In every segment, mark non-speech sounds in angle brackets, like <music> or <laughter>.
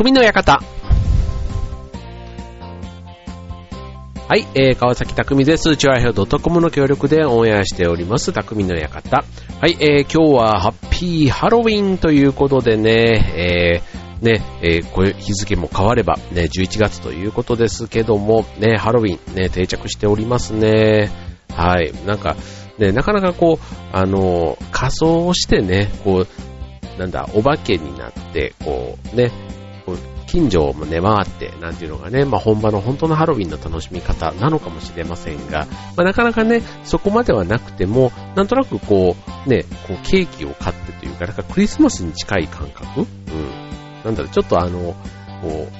匠の館。はい、えー、川崎匠です。チュアヘオ .com の協力でオンエアしております、匠の館。はい、えー、今日はハッピーハロウィンということでね、えー、ね、えー、こういう日付も変われば、ね、11月ということですけども、ね、ハロウィン、ね、定着しておりますね。はい、なんか、ね、なかなかこう、あの、仮装をしてね、こう、なんだ、お化けになって、こう、ね、こう近所もね、回って、なんていうのがね、まあ、本場の本当のハロウィンの楽しみ方なのかもしれませんが、まあ、なかなかね、そこまではなくても、なんとなくこう、ね、こうケーキを買ってというか、なんかクリスマスに近い感覚？うん。なんだろう、ちょっとあの、こう、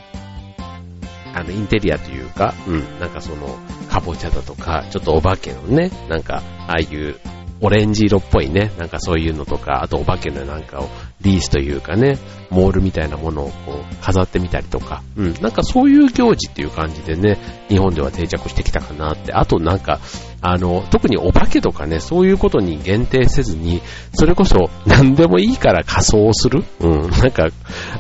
あの、インテリアというか、うん、なんかその、かぼちゃだとか、ちょっとお化けのね、なんか、ああいうオレンジ色っぽいね、なんかそういうのとか、あとお化けのなんかをリースというかね、モールみたいなものをこう飾ってみたりとか、うん、なんかそういう行事っていう感じでね、日本では定着してきたかなって、あとなんか、あの、特にお化けとかね、そういうことに限定せずに、それこそ何でもいいから仮装をする。うん、なんか、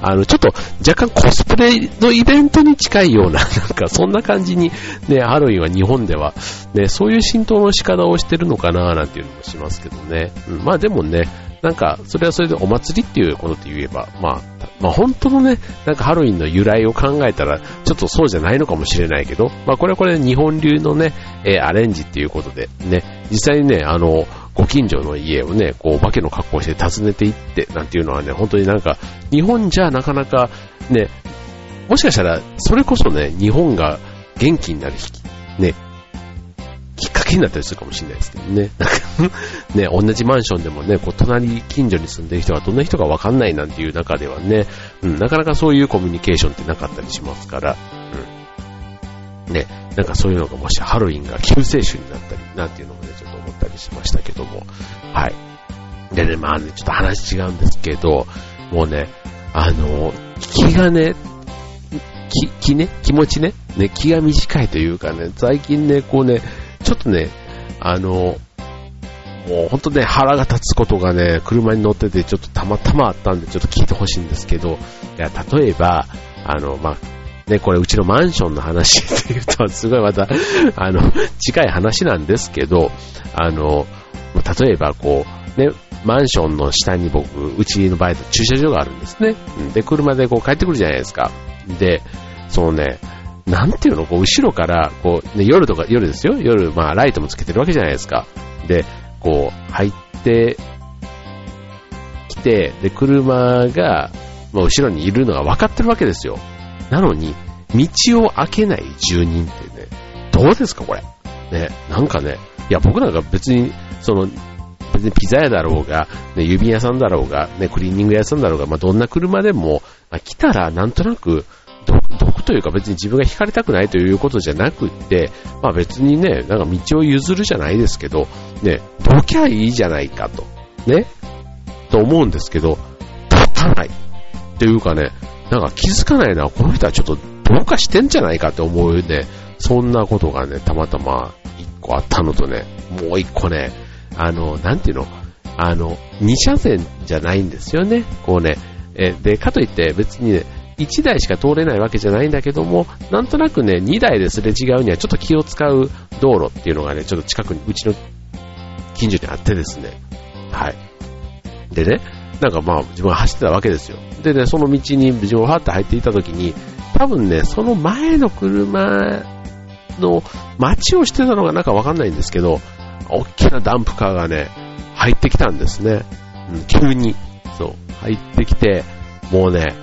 あの、ちょっと若干コスプレのイベントに近いような、<laughs> なんかそんな感じに、ね、ハロウィンは日本では、ね、そういう浸透の仕方をしてるのかな、なんていうのもしますけどね。うん、まあでもね、なんか、それはそれでお祭りっていうことで言えば、まあ、まあ本当のね、なんかハロウィンの由来を考えたら、ちょっとそうじゃないのかもしれないけど、まあこれはこれ日本流のね、えー、アレンジっていうことで、ね、実際にね、あの、ご近所の家をね、こう、お化けの格好して訪ねていって、なんていうのはね、本当になんか、日本じゃなかなか、ね、もしかしたら、それこそね、日本が元気になる日ね、きっかけになったりするかもしれないですけどね。なんか <laughs> ね、同じマンションでもね、こう、隣近所に住んでる人がどんな人かわかんないなんていう中ではね、うん、なかなかそういうコミュニケーションってなかったりしますから、うん。ね、なんかそういうのがもしハロウィンが救世主になったり、なんていうのもね、ちょっと思ったりしましたけども、はい。でね、まあね、ちょっと話違うんですけど、もうね、あの、気がね、気、気ね、気持ちね、ね、気が短いというかね、最近ね、こうね、ちょっとね、あの、もう本当ね、腹が立つことがね、車に乗っててちょっとたまたまあったんでちょっと聞いてほしいんですけど、いや、例えば、あの、まあ、ね、これうちのマンションの話っていうとすごいまた、あの、近い話なんですけど、あの、例えばこう、ね、マンションの下に僕、うちの場合と駐車場があるんですね。で、車でこう帰ってくるじゃないですか。で、そのね、なんていうの、こう、後ろから、こう、ね、夜とか、夜ですよ。夜、まあ、ライトもつけてるわけじゃないですか。で、こう、入ってきて、で、車が、まあ、後ろにいるのが分かってるわけですよ。なのに、道を開けない住人ってね、どうですか、これ。ね、なんかね、いや、僕なんか別に、その、別にピザ屋だろうが、ね、郵便屋さんだろうが、ね、クリーニング屋さんだろうが、まあ、どんな車でも、まあ、来たらなんとなく、毒というか別に自分が惹かれたくないということじゃなくって、まあ別にね、なんか道を譲るじゃないですけど、ね、どきゃいいじゃないかと、ね、と思うんですけど、立たない。っていうかね、なんか気づかないな、この人はちょっとどうかしてんじゃないかって思うね、そんなことがね、たまたま一個あったのとね、もう一個ね、あの、なんていうの、あの、二車線じゃないんですよね、こうね、えで、かといって別にね、1台しか通れないわけじゃないんだけども、なんとなくね、2台ですれ違うにはちょっと気を使う道路っていうのがね、ちょっと近くに、うちの近所にあってですね。はい。でね、なんかまあ自分が走ってたわけですよ。でね、その道に自分がはって入っていた時に、多分ね、その前の車の待ちをしてたのがなんかわかんないんですけど、大きなダンプカーがね、入ってきたんですね。うん、急に。そう、入ってきて、もうね、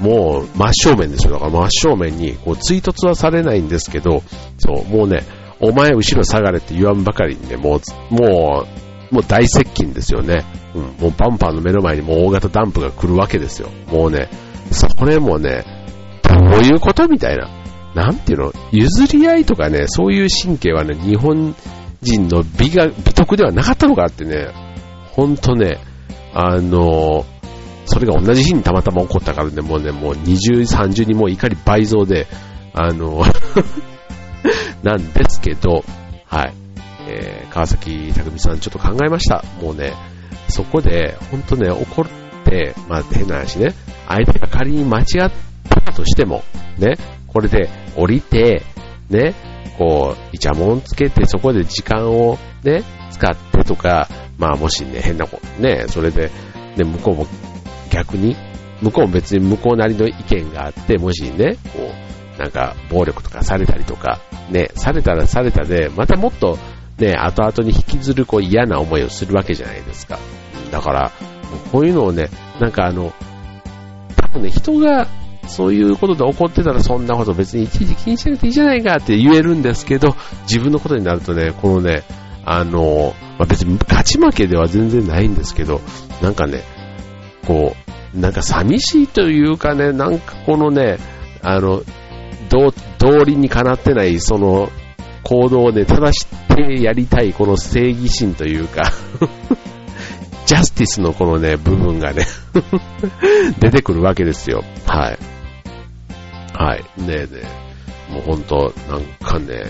もう真正面ですよ。だから真正面に、こう追突はされないんですけど、そう、もうね、お前後ろ下がれって言わんばかりにね、もう、もう、もう大接近ですよね。うん、もうバンパーの目の前にもう大型ダンプが来るわけですよ。もうね、それもね、どういうことみたいな。なんていうの譲り合いとかね、そういう神経はね、日本人の美が、美徳ではなかったのかってね、ほんとね、あのーそれが同じ日にたまたま起こったからね、もうね、もう20、30にもう怒り倍増で、あの <laughs> なんですけど、はい。えー、川崎匠さんちょっと考えました。もうね、そこで、ほんとね、怒って、まあ変な話ね、相手が仮に間違ったとしても、ね、これで降りて、ね、こう、イチャモンつけてそこで時間をね、使ってとか、まあもしね、変なこと、ね、それで、ね、向こうも逆に、向こうも別に向こうなりの意見があって、もしね、こう、なんか暴力とかされたりとか、ね、されたらされたで、またもっとね、後々に引きずるこう嫌な思いをするわけじゃないですか。だから、こういうのをね、なんかあの、多分ね、人がそういうことで怒ってたらそんなこと別にいちいち気にしなくていいじゃないかって言えるんですけど、自分のことになるとね、このね、あの、まあ、別に勝ち負けでは全然ないんですけど、なんかね、こう、なんか寂しいというかね、なんかこのね、あの、道理にかなってないその行動をね、正してやりたいこの正義心というか <laughs> ジャスティスのこのね、部分がね <laughs> 出てくるわけですよ。はい。はい。ねえねえ。もうほんと、なんかね、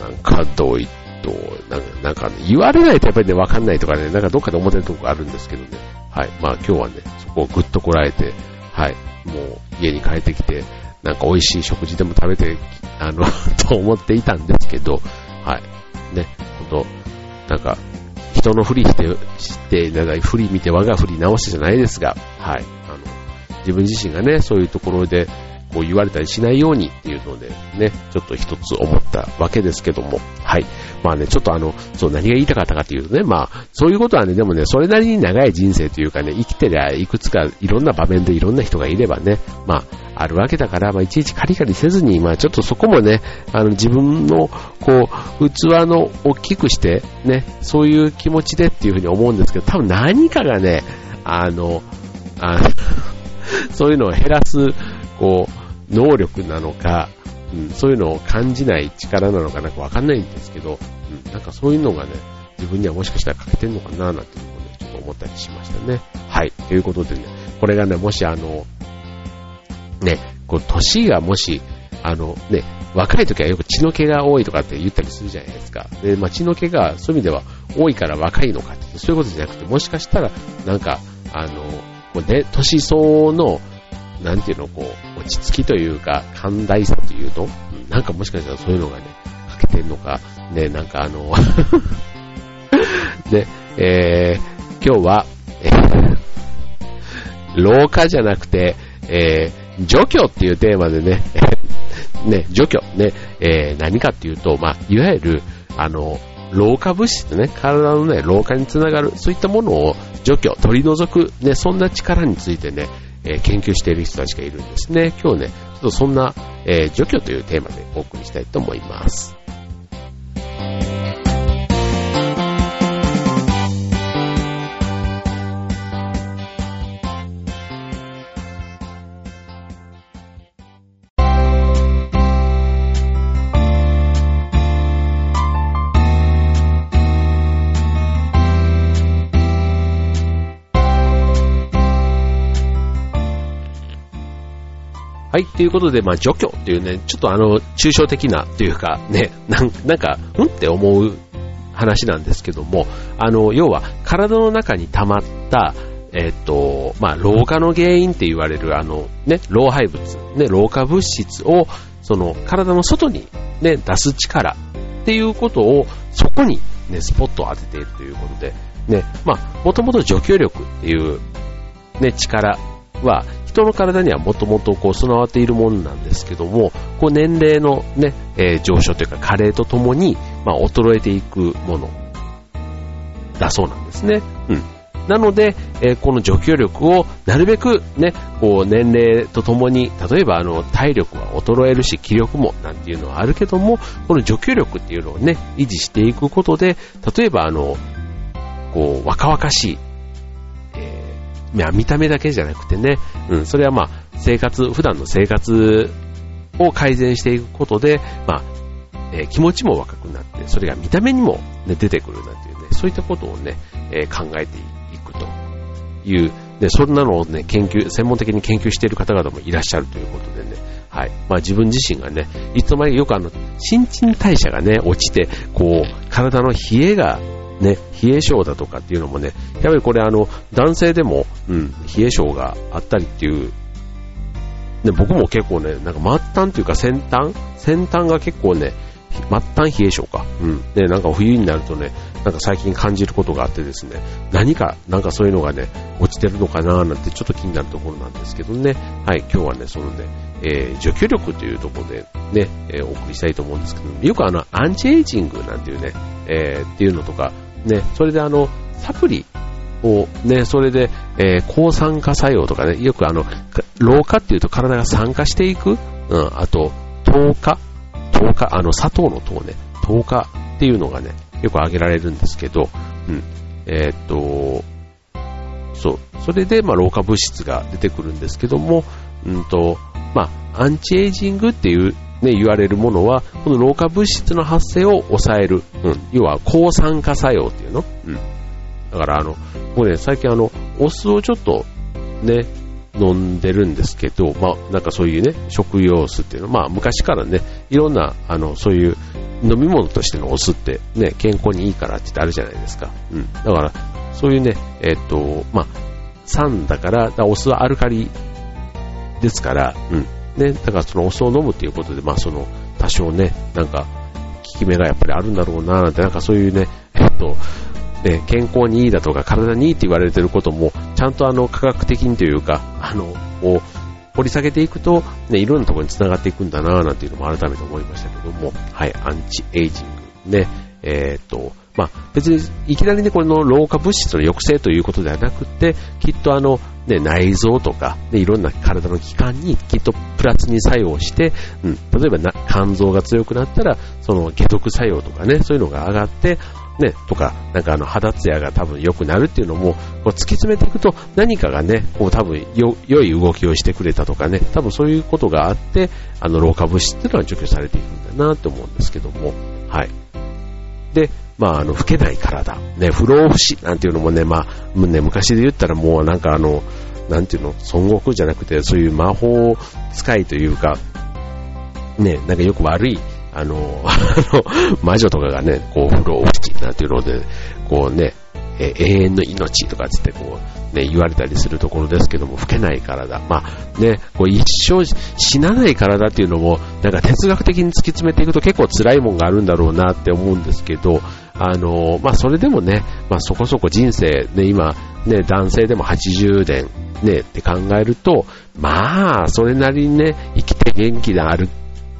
なんかどういと、なんか、なんか、ね、言われないとやっぱりね、わかんないとかね、なんかどっかで思ってるとこがあるんですけどね。はい。まあ今日はね、そこをぐっとこらえて、はい。もう家に帰ってきて、なんか美味しい食事でも食べて、あの <laughs> と思っていたんですけど、はい。ね、ほんと、なんか、人のふりして、して、なんか、ふり見て我がふり直してじゃないですが、はい。あの、自分自身がね、そういうところで、こう言われたりしないようにっていうのでね、ちょっと一つ思ったわけですけども、はい。まあね、ちょっとあの、そう何が言いたかったかっていうとね、まあ、そういうことはね、でもね、それなりに長い人生というかね、生きてりゃいくつかいろんな場面でいろんな人がいればね、まあ、あるわけだから、まあ、いちいちカリカリせずに、まあ、ちょっとそこもね、あの、自分の、こう、器の大きくして、ね、そういう気持ちでっていうふうに思うんですけど、多分何かがね、あの、あの <laughs> そういうのを減らす、こう、能力なのか、うん、そういうのを感じない力なのかなんかわかんないんですけど、うん、なんかそういうのがね、自分にはもしかしたら欠けてんのかななんていうのをね、ちょっと思ったりしましたね。はい。ということでね、これがね、もしあの、ね、こう、年がもし、あの、ね、若い時はよく血の気が多いとかって言ったりするじゃないですか。で、まあ、血の気がそういう意味では多いから若いのかって、そういうことじゃなくて、もしかしたら、なんか、あの、こうね、年相応の、なんていうの、こう、落ち着きというか、寛大さというの、なんかもしかしたらそういうのがね、欠けてんのか、ね、なんかあの <laughs> で、えー、今日は、えー、老化じゃなくて、えー、除去っていうテーマでね、<laughs> ね、除去、ね、えー、何かっていうと、まあ、いわゆる、あの、老化物質ね、体のね、老化につながる、そういったものを除去、取り除く、ね、そんな力についてね、え研究している人たちがいるんですね。今日ね、ちょっとそんな、え除去というテーマでお送りしたいと思います。はい、ということで、まあ、除去っていうね、ちょっとあの、抽象的なというか、ね、なんなんか、うんって思う話なんですけども、あの、要は、体の中に溜まった、えっ、と、まあ、老化の原因って言われる、あの、ね、老廃物、ね、老化物質を、その、体の外に、ね、出す力っていうことを、そこに、ね、スポットを当てているということで、ね、まあ、もともと除去力っていう、ね、力は、人の体にはもともとこう備わっているものなんですけども、こう年齢のね、えー、上昇というか加齢とともに、まあ、衰えていくものだそうなんですね。うん。なので、えー、この除去力をなるべくね、こう年齢とともに、例えばあの体力は衰えるし気力もなんていうのはあるけども、この除去力っていうのをね、維持していくことで、例えばあの、こう若々しい、見た目だけじゃなくてね、うん、それはまあ、生活、普段の生活を改善していくことで、まあ、えー、気持ちも若くなって、それが見た目にも、ね、出てくるなんていうね、そういったことをね、えー、考えていくという、で、そんなのをね、研究、専門的に研究している方々もいらっしゃるということでね、はい。まあ自分自身がね、いつの間にかよくあの、新陳代謝がね、落ちて、こう、体の冷えがね、冷え性だとかっていうのもね、やっぱりこれあの、男性でも、うん、冷え性があったりっていうね、僕も結構ね、なんか末端というか先端先端が結構ね、末端冷え性か。うん。で、なんか冬になるとね、なんか最近感じることがあってですね、何か、なんかそういうのがね、落ちてるのかななんてちょっと気になるところなんですけどね。はい、今日はね、そのね、えー、除去力というところでね、えー、お送りしたいと思うんですけど、よくあの、アンチエイジングなんていうね、えー、っていうのとか、ね、それであの、サプリをね、それで、えー、抗酸化作用とかね、よくあの、老化っていうと体が酸化していく、うん、あと、糖化、糖化、あの、砂糖の糖ね、糖化っていうのがね、よく挙げられるんですけど、うん、えー、っと、そう、それで、まあ、老化物質が出てくるんですけども、うんと、まあ、アンチエイジングっていう、ね、言われるものは、この老化物質の発生を抑える、うん、要は抗酸化作用っていうの、うん。だから、あの、僕ね、最近あの、お酢をちょっと、ね、飲んでるんですけど、まあ、なんかそういうね、食用酢っていうのは、まあ、昔からね、いろんな、あの、そういう飲み物としてのお酢ってね、健康にいいからってってあるじゃないですか。うん。だから、そういうね、えっと、まあ、酸だから、からお酢はアルカリですから、うん。ね、だからそのお酢を飲むっていうことで、まあその、多少ね、なんか、効き目がやっぱりあるんだろうな、なんて、なんかそういうね、えっと、ね、健康にいいだとか体にいいって言われてることも、ちゃんとあの、科学的にというか、あの、を掘り下げていくと、ね、いろんなところに繋がっていくんだな、なんていうのも改めて思いましたけども、はい、アンチエイジング、ね、えー、っと、まあ、別にいきなりね、この老化物質の抑制ということではなくて、きっとあの、ね、内臓とか、ね、いろんな体の器官にきっとプラスに作用して、うん、例えばな肝臓が強くなったら、その解毒作用とかね、そういうのが上がって、ね、とか、なんかあの肌ツヤが多分良くなるっていうのも、こう突き詰めていくと何かがね、こう多分よ良い動きをしてくれたとかね、多分そういうことがあって、あの老化物質っていうのは除去されていくんだなと思うんですけども、はい。で、まあ、あの、老けない体、ね、不老不死なんていうのもね、まあ、ね、昔で言ったらもうなんかあの、なんていうの、孫悟空じゃなくて、そういう魔法使いというか、ね、なんかよく悪い、あの、<laughs> 魔女とかがね、こう、不老不死なんていうので、こうね、え永遠の命とかつってこう、ね、言われたりするところですけども、老けない体。まあね、こう一生死なない体っていうのも、なんか哲学的に突き詰めていくと結構辛いもんがあるんだろうなって思うんですけど、あの、まあそれでもね、まあそこそこ人生、ね、今、ね、男性でも80年、ね、って考えると、まあ、それなりにね、生きて元気である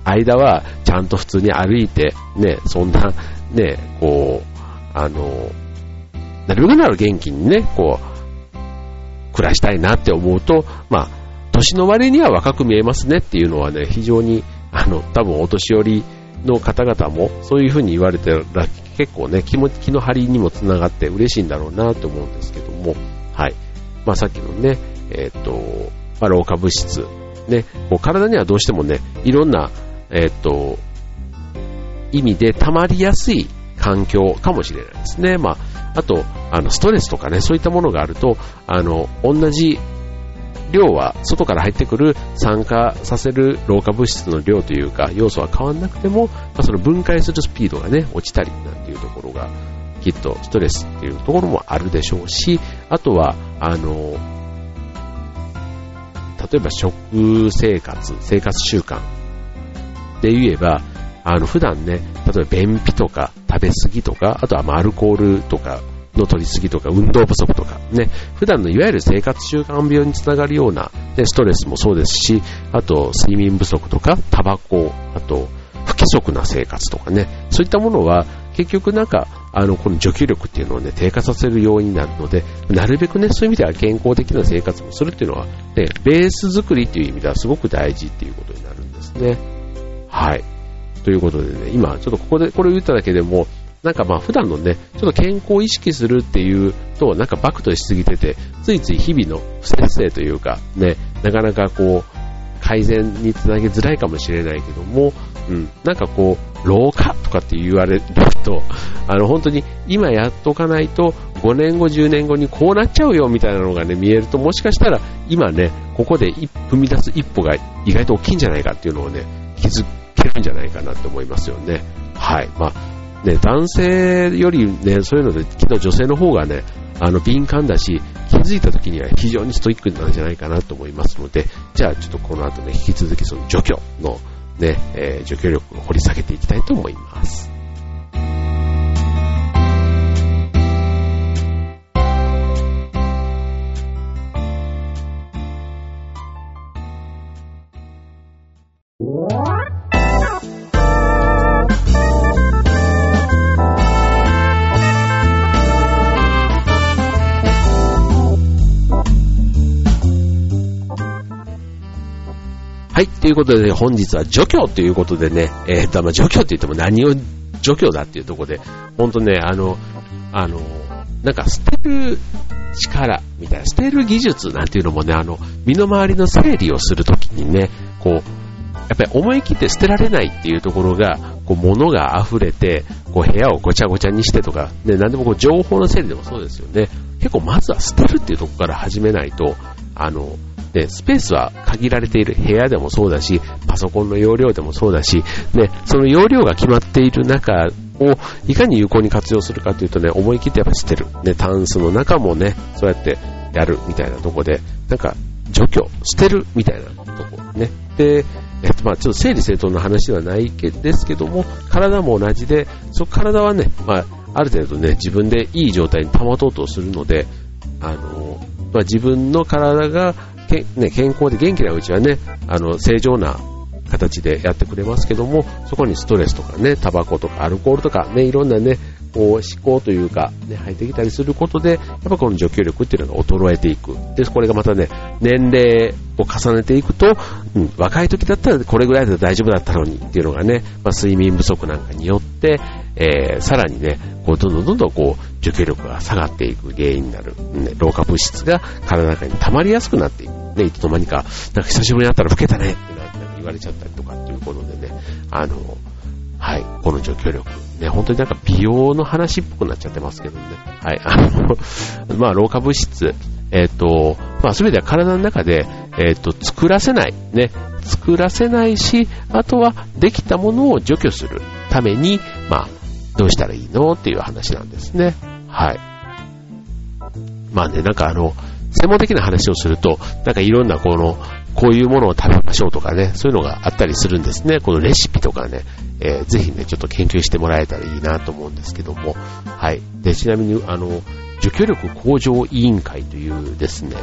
間は、ちゃんと普通に歩いて、ね、そんな、ね、こう、あの、なるべくなら元気にね、こう、暮らしたいなって思うと、まあ、年の割には若く見えますねっていうのはね、非常に、あの、多分お年寄りの方々もそういうふうに言われてら結構ね、気持ちの張りにもつながって嬉しいんだろうなと思うんですけども、はい。まあさっきのね、えっ、と、まあ老化物質、ね、こう体にはどうしてもね、いろんな、えっ、と、意味で溜まりやすい環境かもしれないですね。まあ、あと、あの、ストレスとかね、そういったものがあると、あの、同じ量は外から入ってくる酸化させる老化物質の量というか要素は変わらなくても、まあ、その分解するスピードがね落ちたりなんていうところがきっとストレスっていうところもあるでしょうしあとはあの例えば食生活生活習慣で言えばあの普段ね例えば便秘とか食べ過ぎとかあとはアルコールとかの取りすぎとか運動不足とかね、普段のいわゆる生活習慣病につながるような、ね、ストレスもそうですし、あと睡眠不足とか、タバコ、あと不規則な生活とかね、そういったものは結局なんか、あの、この除去力っていうのをね、低下させる要因になるので、なるべくね、そういう意味では健康的な生活もするっていうのは、ね、ベース作りっていう意味ではすごく大事っていうことになるんですね。はい。ということでね、今、ちょっとここでこれを言っただけでも、なんかまあ普段のね、ちょっと健康を意識するっていうと、なんかバクとしすぎてて、ついつい日々の不節制というか、ね、なかなかこう、改善につなげづらいかもしれないけども、うん、なんかこう、老化とかって言われると、<laughs> あの本当に今やっとかないと5年後、10年後にこうなっちゃうよみたいなのがね、見えるともしかしたら今ね、ここで踏み出す一歩が意外と大きいんじゃないかっていうのをね、気づけるんじゃないかなと思いますよね。はい。まあね、男性よりね、そういうので、きっと女性の方がね、あの、敏感だし、気づいた時には非常にストイックなんじゃないかなと思いますので、じゃあちょっとこの後ね、引き続きその除去のね、えー、除去力を掘り下げていきたいと思います。ということで、ね、本日は除去ということでね、えー、っと、まあ、除去って言っても何を除去だっていうところで、ほんとね、あの、あの、なんか捨てる力みたいな、捨てる技術なんていうのもね、あの、身の回りの整理をするときにね、こう、やっぱり思い切って捨てられないっていうところが、こう、物が溢れて、こう、部屋をごちゃごちゃにしてとか、ね、なんでもこう、情報の整理でもそうですよね。結構まずは捨てるっていうところから始めないと、あの、ね、スペースは限られている部屋でもそうだし、パソコンの容量でもそうだし、ね、その容量が決まっている中をいかに有効に活用するかというとね、思い切ってやっぱ捨てる。ね、タンスの中もね、そうやってやるみたいなとこで、なんか除去、捨てるみたいなとこね。で、えっと、まあちょっと整理整頓の話ではないけですけども、体も同じで、そ体はね、まあ、ある程度ね、自分でいい状態に保とうとするので、あの、まあ、自分の体がけ、ね、健康で元気なうちはね、あの、正常な形でやってくれますけども、そこにストレスとかね、タバコとかアルコールとかね、いろんなね、こう思考というか、ね、入ってきたりすることで、やっぱこの除去力っていうのが衰えていく。で、これがまたね、年齢を重ねていくと、うん、若い時だったらこれぐらいで大丈夫だったのにっていうのがね、まあ、睡眠不足なんかによって、えー、さらにね、こうどんどんどんどんこう、除去力が下がっていく原因になる、ね、老化物質が体の中に溜まりやすくなっていく。ね、いつの間にか、なんか久しぶりに会ったら老けたねって言われちゃったりとかっていうことでね、あの、はい、この除去力。ね、本当になんか美容の話っぽくなっちゃってますけどね。はい、あの、<laughs> まあ、老化物質、えっ、ー、と、まあ、すべては体の中で、えっ、ー、と、作らせない、ね、作らせないし、あとはできたものを除去するために、まあ、どうしたらいいのっていう話なんですね。はい。まあね、なんかあの、専門的な話をすると、なんかいろんなこの、こういうものを食べましょうとかね、そういうのがあったりするんですね。このレシピとかね、えー、ぜひね、ちょっと研究してもらえたらいいなと思うんですけども、はい。で、ちなみに、あの、除去力向上委員会というですね、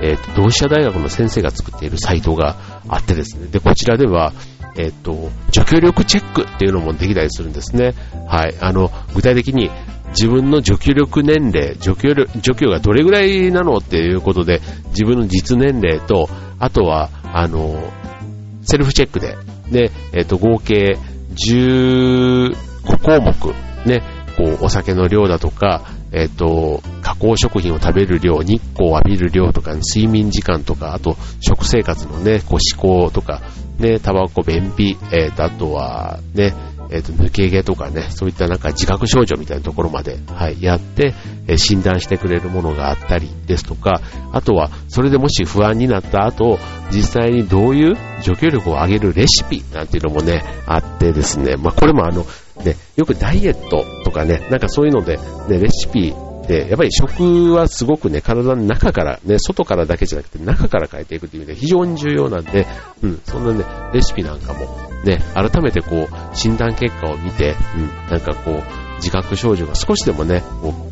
えっ、ー、と、同志社大学の先生が作っているサイトがあってですね、で、こちらでは、えっ、ー、と、除去力チェックっていうのもできたりするんですね。はい。あの、具体的に、自分の除去力年齢、除去力、除去がどれぐらいなのっていうことで、自分の実年齢と、あとは、あの、セルフチェックで、で、えっ、ー、と、合計15項目、ね、こう、お酒の量だとか、えっ、ー、と、加工食品を食べる量、日光を浴びる量とか、睡眠時間とか、あと、食生活のね、こう、思考とか、ね、タバコ、便秘、えっ、ー、と、あとは、ね、えっ、ー、と、抜け毛とかね、そういったなんか自覚症状みたいなところまで、はい、やって、えー、診断してくれるものがあったりですとか、あとは、それでもし不安になった後、実際にどういう除去力を上げるレシピなんていうのもね、あってですね、まあ、これもあの、ね、よくダイエットとかね、なんかそういうので、ね、レシピで、やっぱり食はすごくね、体の中から、ね、外からだけじゃなくて中から変えていくという意味で非常に重要なんで、うん、そんなね、レシピなんかもね、改めてこう、診断結果を見て、うん、なんかこう、自覚症状が少しでもね、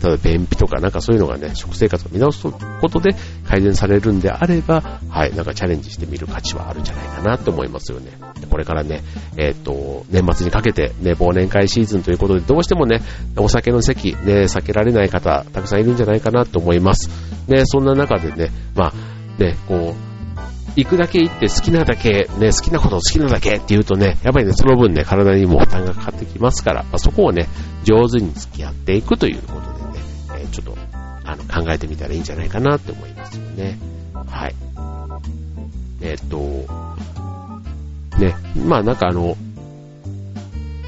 例えば便秘とかなんかそういうのがね、食生活を見直すことで改善されるんであれば、はい、なんかチャレンジしてみる価値はあるんじゃないかなと思いますよね。これからね、えっ、と、年末にかけてね、忘年会シーズンということで、どうしてもね、お酒の席、ね、避けられない方、たくさんいるんじゃないかなと思います。ね、そんな中でね、まあ、ね、こう、行くだけ行って好きなだけ、ね、好きなこと好きなだけって言うとね、やっぱりね、その分ね、体にも負担がかかってきますから、まあ、そこをね、上手に付き合っていくということでね、えー、ちょっと、あの、考えてみたらいいんじゃないかなって思いますよね。はい。えー、っと、ね、まあなんかあの、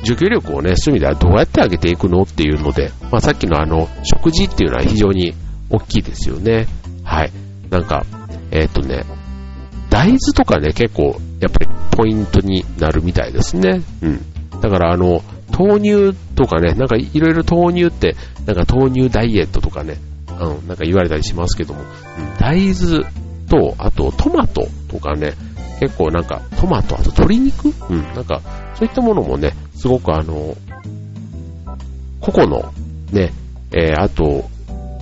受給力をね、そういう意味ではどうやって上げていくのっていうので、まあさっきのあの、食事っていうのは非常に大きいですよね。はい。なんか、えー、っとね、大豆とかね、結構、やっぱりポイントになるみたいですね。うん。だからあの、豆乳とかね、なんかいろいろ豆乳って、なんか豆乳ダイエットとかね、うん、なんか言われたりしますけども、うん、大豆と、あとトマトとかね、結構なんかトマト、あと鶏肉？うん、なんかそういったものもね、すごくあの、個々のね、えー、あと、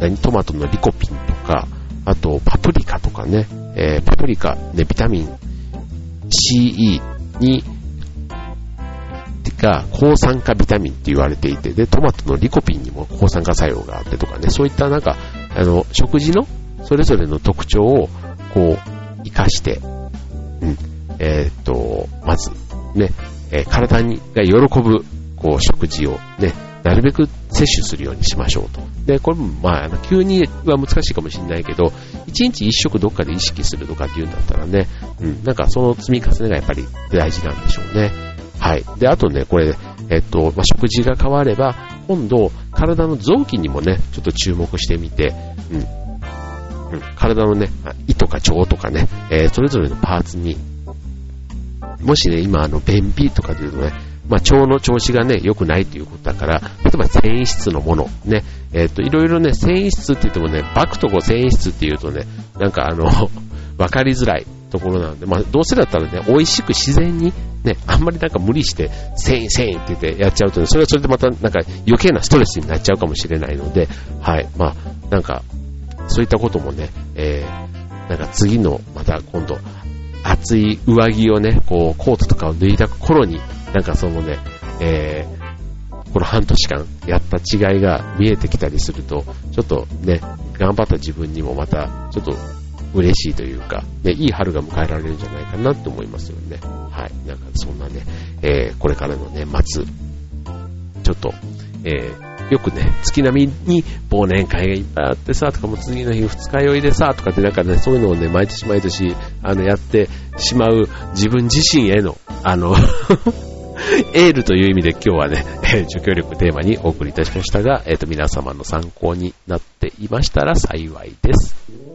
何、トマトのリコピンとか、あとパプリカとかね、えー、パプリカ、ね、ビタミン CE に、が抗酸化ビタミンって言われていて、で、トマトのリコピンにも抗酸化作用があってとかね、そういったなんか、あの、食事のそれぞれの特徴を、こう、活かして、うん、えー、っと、まず、ね、えー、体にが喜ぶ、こう、食事をね、なるべく摂取するようにしましょうと。で、これも、まあ、急には難しいかもしれないけど、一日一食どっかで意識するとかっていうんだったらね、うん、なんかその積み重ねがやっぱり大事なんでしょうね。はい。で、あとね、これ、えっと、まあ、食事が変われば、今度、体の臓器にもね、ちょっと注目してみて、うん。うん、体のね、胃とか腸とかね、えー、それぞれのパーツに、もしね、今、あの、便秘とかでいうとね、まあ、腸の調子がね、良くないということだから、例えば繊維質のもの、ね、えっ、と、いろいろね、繊維質って言ってもね、バクとこ繊維質って言うとね、なんかあの、<laughs> わかりづらいところなんで、まあ、どうせだったらね、美味しく自然に、ね、あんまりなんか無理して、繊維、繊維って言ってやっちゃうとね、それはそれでまたなんか余計なストレスになっちゃうかもしれないので、はい、まあ、なんか、そういったこともね、えー、なんか次の、また今度、厚い上着をね、こう、コートとかを脱いだ頃に、なんかそのね、えー、この半年間やった違いが見えてきたりすると、ちょっとね、頑張った自分にもまた、ちょっと嬉しいというか、ね、いい春が迎えられるんじゃないかなって思いますよね。はい。なんかそんなね、えー、これからの年末、ちょっと、えー、よくね、月並みに忘年会がいっぱいあってさ、とかも次の日二日酔いでさ、とかってなんかね、そういうのをね、毎年毎年、あの、やってしまう自分自身への、あの <laughs> エールという意味で今日はね、除去力テーマにお送りいたしましたが、えっ、ー、と、皆様の参考になっていましたら幸いです。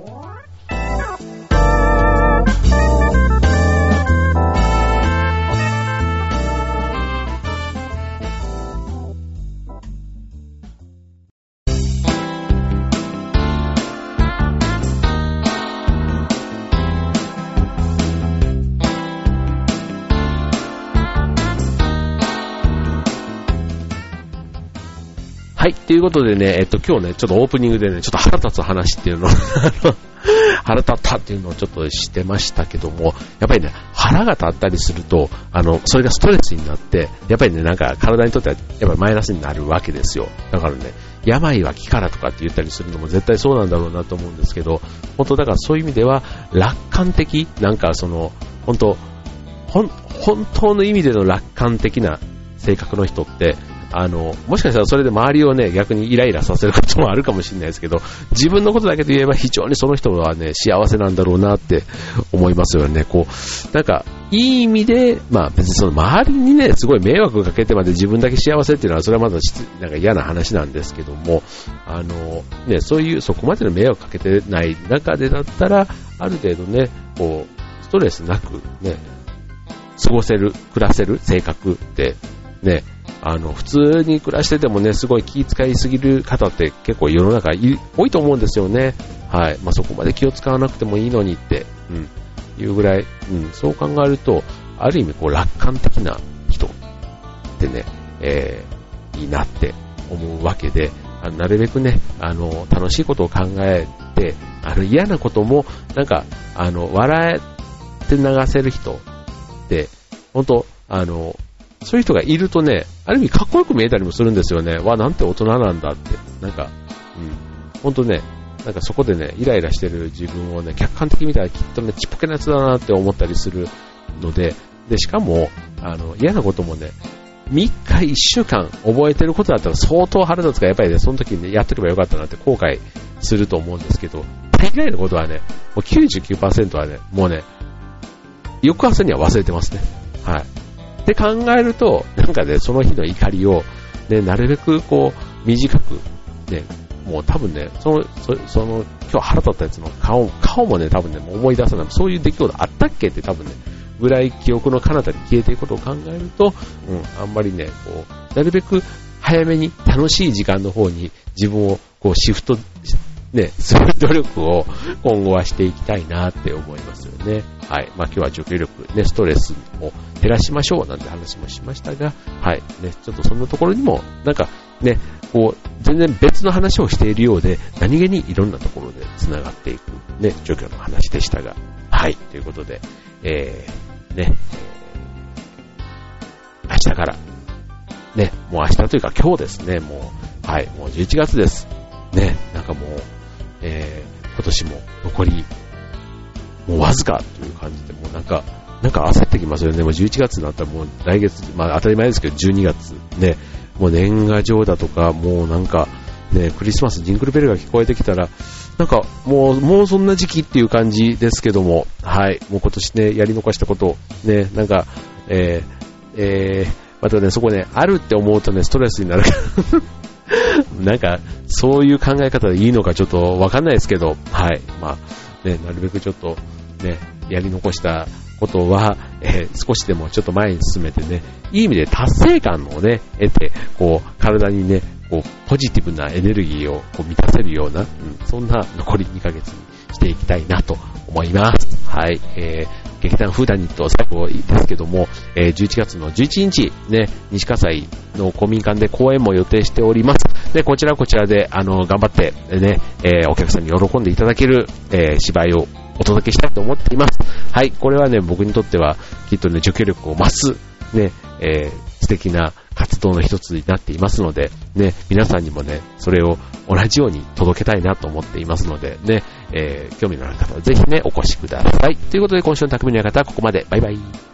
はい。ということでね、えっと、今日ね、ちょっとオープニングでね、ちょっと腹立つ話っていうのを <laughs> 腹立ったっていうのをちょっとしてましたけども、やっぱりね、腹が立ったりすると、あの、それがストレスになって、やっぱりね、なんか体にとってはやっぱりマイナスになるわけですよ。だからね、病は気からとかって言ったりするのも絶対そうなんだろうなと思うんですけど、本当だからそういう意味では、楽観的、なんかその、本当、本当の意味での楽観的な性格の人って、あの、もしかしたらそれで周りをね、逆にイライラさせることもあるかもしれないですけど、自分のことだけで言えば非常にその人はね、幸せなんだろうなって思いますよね。こう、なんか、いい意味で、まあ別にその周りにね、すごい迷惑かけてまで自分だけ幸せっていうのは、それはまだなんか嫌な話なんですけども、あの、ね、そういう、そこまでの迷惑かけてない中でだったら、ある程度ね、こう、ストレスなくね、過ごせる、暮らせる性格ってね、あの、普通に暮らしててもね、すごい気遣いすぎる方って結構世の中多いと思うんですよね。はい。まあ、そこまで気を使わなくてもいいのにって、うん、いうぐらい、うん、そう考えると、ある意味こう楽観的な人ってね、えー、いいなって思うわけで、あなるべくね、あの、楽しいことを考えて、あの、嫌なことも、なんか、あの、笑えて流せる人って、本当あの、そういう人がいるとね、ある意味かっこよく見えたりもするんですよね。わ、なんて大人なんだって。なんか、うん。ほんとね、なんかそこでね、イライラしてる自分をね、客観的に見たらきっとね、ちっぽけなやつだなって思ったりするので、で、しかも、あの、嫌なこともね、3日1週間覚えてることだったら相当腹立つから、やっぱりね、その時にね、やっとけばよかったなって後悔すると思うんですけど、大概のことはね、もう99%はね、もうね、翌朝には忘れてますね。はい。って考えると、なんかね、その日の怒りを、ね、なるべくこう、短く、ね、もう多分ね、その、そその、今日腹立ったやつの顔、顔もね、多分ね、思い出さない。そういう出来事あったっけって多分ね、ぐらい記憶の彼方に消えていくことを考えると、うん、あんまりね、こう、なるべく早めに楽しい時間の方に自分をこうシフトね、<laughs> そういう努力を今後はしていきたいなって思いますよね。はい。まあ今日は除去力、ね、ストレスを減らしましょうなんて話もしましたが、はい。ね、ちょっとそんなところにも、なんかね、こう、全然別の話をしているようで、何気にいろんなところで繋がっていく、ね、除去の話でしたが、はい。ということで、えー、ね、明日から、ね、もう明日というか今日ですね、もう、はい、もう11月です。ね、なんかもう、えー、今年も残り、もうわずかという感じで、もうなんか、なんか焦ってきますよね。もう11月になったらもう来月、まあ当たり前ですけど12月、ね、もう年賀状だとか、もうなんか、ね、クリスマスジングルベルが聞こえてきたら、なんかもう、もうそんな時期っていう感じですけども、はい、もう今年ね、やり残したこと、ね、なんか、えー、えー、またね、そこね、あるって思うとね、ストレスになるから、<laughs> <laughs> なんか、そういう考え方でいいのかちょっとわかんないですけど、はい、まあ、ね、なるべくちょっと、ね、やり残したことは、えー、少しでもちょっと前に進めてね、いい意味で達成感をね、得て、こう、体にね、こう、ポジティブなエネルギーをこう満たせるような、うん、そんな残り2ヶ月にしていきたいなと思います。はい、えー、劇団フーダニット最後ですけども、えー、11月の11日、ね、西葛西の公民館で公演も予定しております。で、こちらこちらで、あの、頑張って、ね、えー、お客さんに喜んでいただける、えー、芝居をお届けしたいと思っています。はい、これはね、僕にとっては、きっとね、除去力を増す、ね、えー、素敵な活動の一つになっていますので、ね、皆さんにもね、それを同じように届けたいなと思っていますので、ね、えー、興味のある方はぜひね、お越しください。ということで、今週の匠の館はここまで。バイバイ。